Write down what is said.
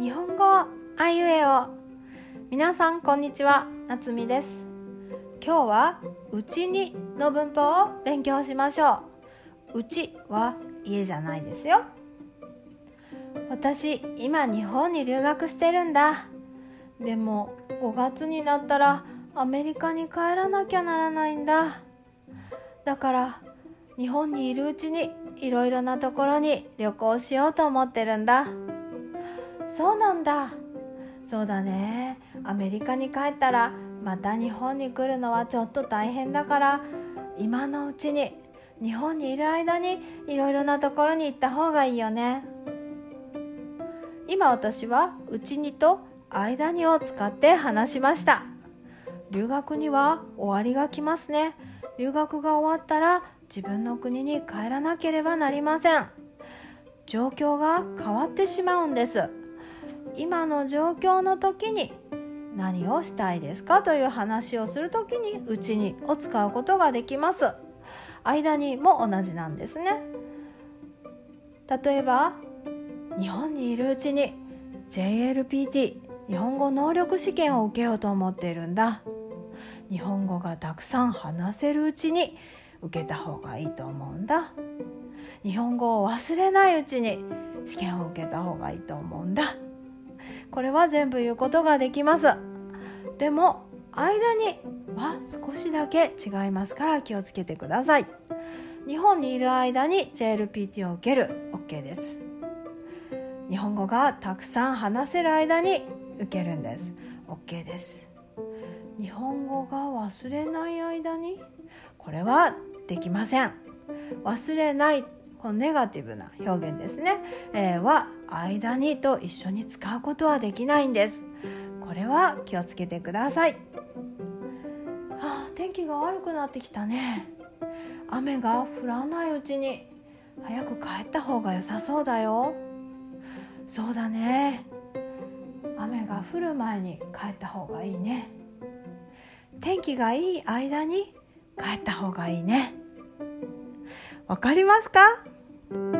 日本語あゆえを皆さんこんにちは。夏美です。今日はうちにの文法を勉強しましょう。うちは家じゃないですよ。私今日本に留学してるんだ。でも5月になったらアメリカに帰らなきゃならないんだ。だから日本にいるうちにいろいろなところに旅行しようと思ってるんだ。そうなんだ。そうだね。アメリカに帰ったらまた日本に来るのはちょっと大変だから今のうちに日本にいる間にいろいろなところに行った方がいいよね。今私はうちにと間にを使って話しました。留学には終わりが来ますね。留学が終わったら自分の国に帰らなければなりません。状況が変わってしまうんです。今の状況の時に何をしたいですか？という話をする時にうちにを使うことができます。間にも同じなんですね。例えば日本にいるうちに JLPT 日本語能力試験を受けようと思っているんだ。日本語がたくさん話せるうちに受けた方がいいと思うんだ。日本語を忘れないうちに試験を受けた方がいいと思うんだ。これは全部言うことができます。でも間には少しだけ違いますから気をつけてください。日本にいる間に JLPT を受ける。OK です。日本語がたくさん話せる間に受けるんです。OK です。日本語が忘れない間に？これはできません。忘れないこのネガティブな表現ですね、えー、は間にと一緒に使うことはできないんです。これは気をつけてください、あ、天気が悪くなってきたね。雨が降らないうちに早く帰った方が良さそうだよ。そうだね。雨が降る前に帰った方がいいね。天気がいい間に帰った方がいいね。わかりますか？Thank you.